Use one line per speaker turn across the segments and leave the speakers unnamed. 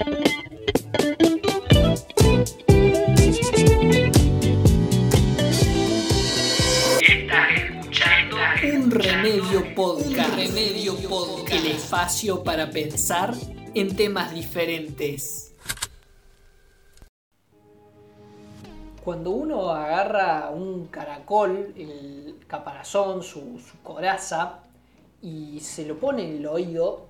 Un remedio podcast. Remedio podcast. Espacio para pensar en temas diferentes. Cuando uno agarra un caracol, el caparazón, su coraza, y se lo pone en el oído,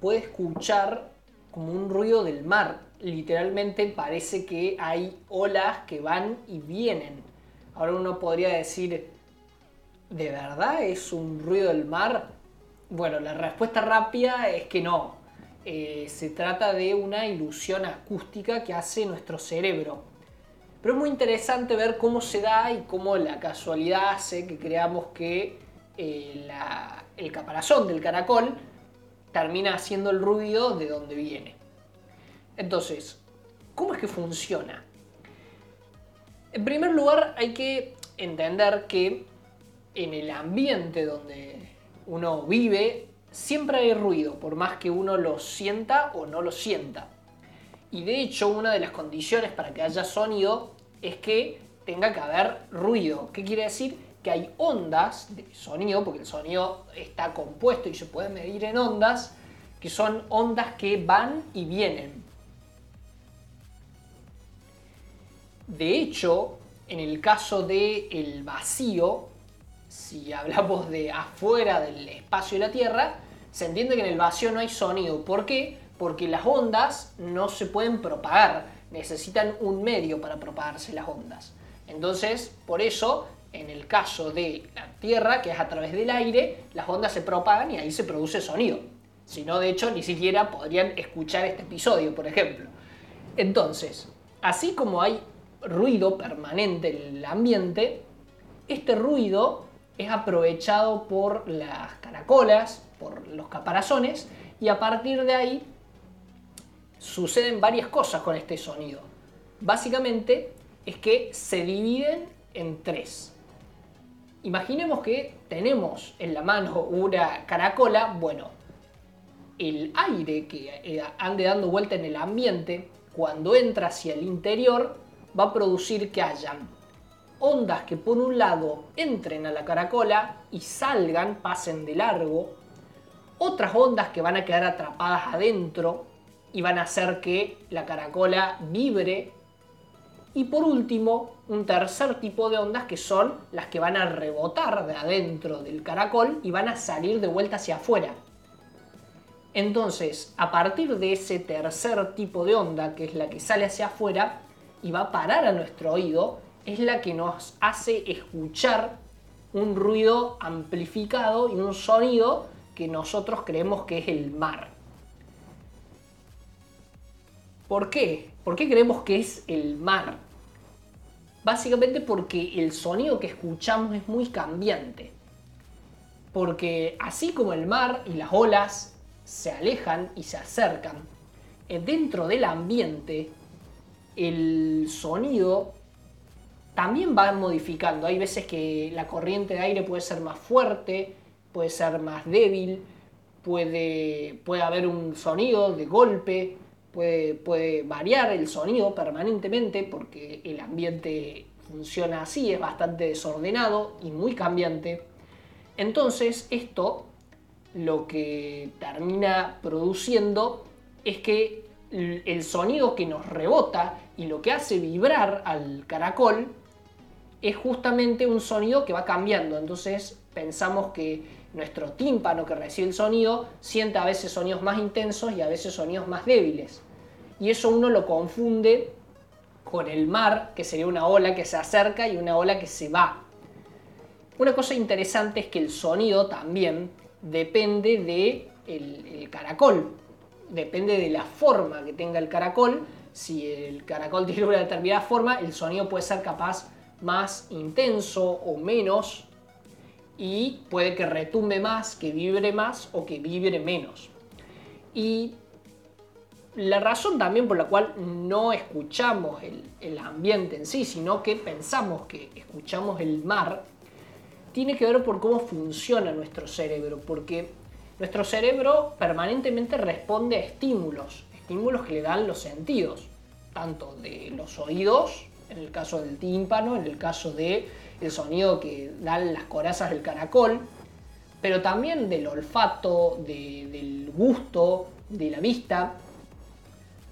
puede escuchar como un ruido del mar. Literalmente parece que hay olas que van y vienen. Ahora uno podría decir, ¿de verdad es un ruido del mar? Bueno, la respuesta rápida es que no. Eh, se trata de una ilusión acústica que hace nuestro cerebro. Pero es muy interesante ver cómo se da y cómo la casualidad hace que creamos que eh, el caparazón del caracol termina haciendo el ruido de donde viene. Entonces, ¿cómo es que funciona? En primer lugar, hay que entender que en el ambiente donde uno vive, siempre hay ruido, por más que uno lo sienta o no lo sienta. Y de hecho, una de las condiciones para que haya sonido es que tenga que haber ruido. ¿Qué quiere decir? Que hay ondas de sonido, porque el sonido está compuesto y se puede medir en ondas, que son ondas que van y vienen. De hecho, en el caso del el vacío, si hablamos de afuera del espacio de la Tierra, se entiende que en el vacío no hay sonido. ¿Por qué? Porque las ondas no se pueden propagar, necesitan un medio para propagarse las ondas. Entonces, por eso, en el caso de la Tierra, que es a través del aire, las ondas se propagan y ahí se produce sonido. Si no, de hecho, ni siquiera podrían escuchar este episodio, por ejemplo. Entonces, así como hay ruido permanente en el ambiente, este ruido es aprovechado por las caracolas, por los caparazones, y a partir de ahí suceden varias cosas con este sonido. Básicamente es que se dividen en tres. Imaginemos que tenemos en la mano una caracola, bueno, el aire que eh, ande dando vuelta en el ambiente, cuando entra hacia el interior, va a producir que hayan ondas que por un lado entren a la caracola y salgan, pasen de largo, otras ondas que van a quedar atrapadas adentro y van a hacer que la caracola vibre, y por último, un tercer tipo de ondas que son las que van a rebotar de adentro del caracol y van a salir de vuelta hacia afuera. Entonces, a partir de ese tercer tipo de onda, que es la que sale hacia afuera y va a parar a nuestro oído, es la que nos hace escuchar un ruido amplificado y un sonido que nosotros creemos que es el mar. ¿Por qué? ¿Por qué creemos que es el mar? Básicamente porque el sonido que escuchamos es muy cambiante. Porque así como el mar y las olas se alejan y se acercan, eh, dentro del ambiente el sonido también va modificando. Hay veces que la corriente de aire puede ser más fuerte, puede ser más débil, puede, puede haber un sonido de golpe, puede, variar el sonido permanentemente porque el ambiente funciona así, es bastante desordenado y muy cambiante. Entonces esto lo que termina produciendo es que el sonido que nos rebota y lo que hace vibrar al caracol es justamente un sonido que va cambiando. Entonces pensamos que nuestro tímpano que recibe el sonido siente a veces sonidos más intensos y a veces sonidos más débiles. Y eso uno lo confunde con el mar, que sería una ola que se acerca y una ola que se va. Una cosa interesante es que el sonido también depende de el, caracol, depende de la forma que tenga el caracol. Si el caracol tiene una determinada forma, el sonido puede ser capaz más intenso o menos y puede que retumbe más, que vibre más o que vibre menos. Y la razón también por la cual no escuchamos el, el, ambiente en sí, sino que pensamos que escuchamos el mar, tiene que ver por cómo funciona nuestro cerebro, porque nuestro cerebro permanentemente responde a estímulos, estímulos que le dan los sentidos, tanto de los oídos, en el caso del tímpano, en el caso de el sonido que dan las corazas del caracol, pero también del olfato, del gusto, de la vista.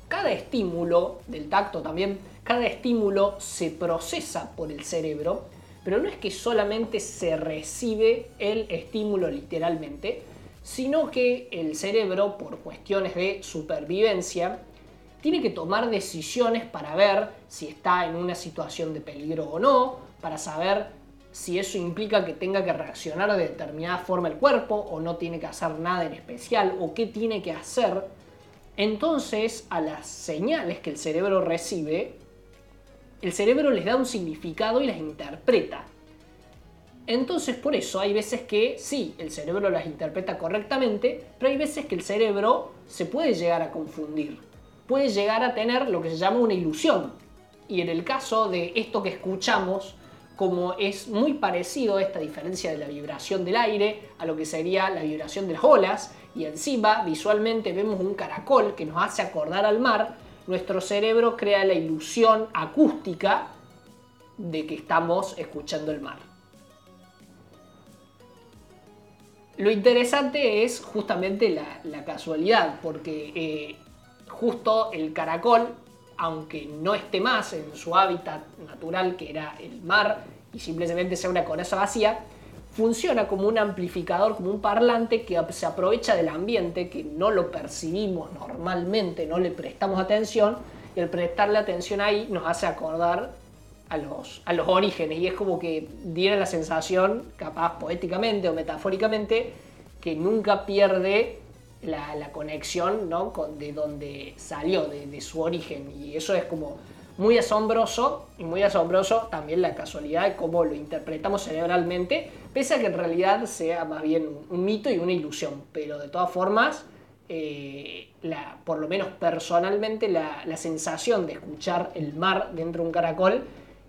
Cada estímulo, del tacto también, cada estímulo se procesa por el cerebro, pero no es que solamente se recibe el estímulo literalmente, sino que el cerebro, por cuestiones de supervivencia, tiene que tomar decisiones para ver si está en una situación de peligro o no, para saber si eso implica que tenga que reaccionar de determinada forma el cuerpo o no tiene que hacer nada en especial o qué tiene que hacer, entonces a las señales que el cerebro recibe, el cerebro les da un significado y las interpreta. Entonces por eso hay veces que sí, el cerebro las interpreta correctamente, pero hay veces que el cerebro se puede llegar a confundir, puede llegar a tener lo que se llama una ilusión. Y en el caso de esto que escuchamos, como es muy parecido a esta diferencia de la vibración del aire a lo que sería la vibración de las olas, y encima visualmente vemos un caracol que nos hace acordar al mar, nuestro cerebro crea la ilusión acústica de que estamos escuchando el mar. Lo interesante es justamente la, casualidad, porque eh, justo el caracol aunque no esté más en su hábitat natural, que era el mar, y simplemente sea una coraza vacía, funciona como un amplificador, como un parlante que se aprovecha del ambiente, que no lo percibimos normalmente, no le prestamos atención, y el prestarle atención ahí nos hace acordar a los, a los orígenes, y es como que diera la sensación, capaz poéticamente o metafóricamente, que nunca pierde la, conexión ¿no? Con, de donde salió, de, su origen. Y eso es como muy asombroso y muy asombroso también la casualidad de cómo lo interpretamos cerebralmente, pese a que en realidad sea más bien un, mito y una ilusión. Pero de todas formas, eh, por lo menos personalmente, la, sensación de escuchar el mar dentro de un caracol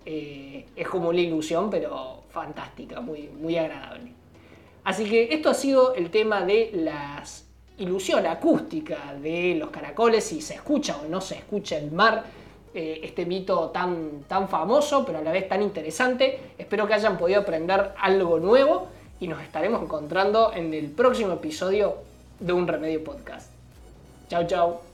eh, es como una ilusión, pero fantástica, muy, muy agradable. Así que esto ha sido el tema de las ilusión acústica de los caracoles, si se escucha o no se escucha el mar, eh, este mito tan, tan famoso, pero a la vez tan interesante. Espero que hayan podido aprender algo nuevo y nos estaremos encontrando en el próximo episodio de Un Remedio Podcast. Chao, chao.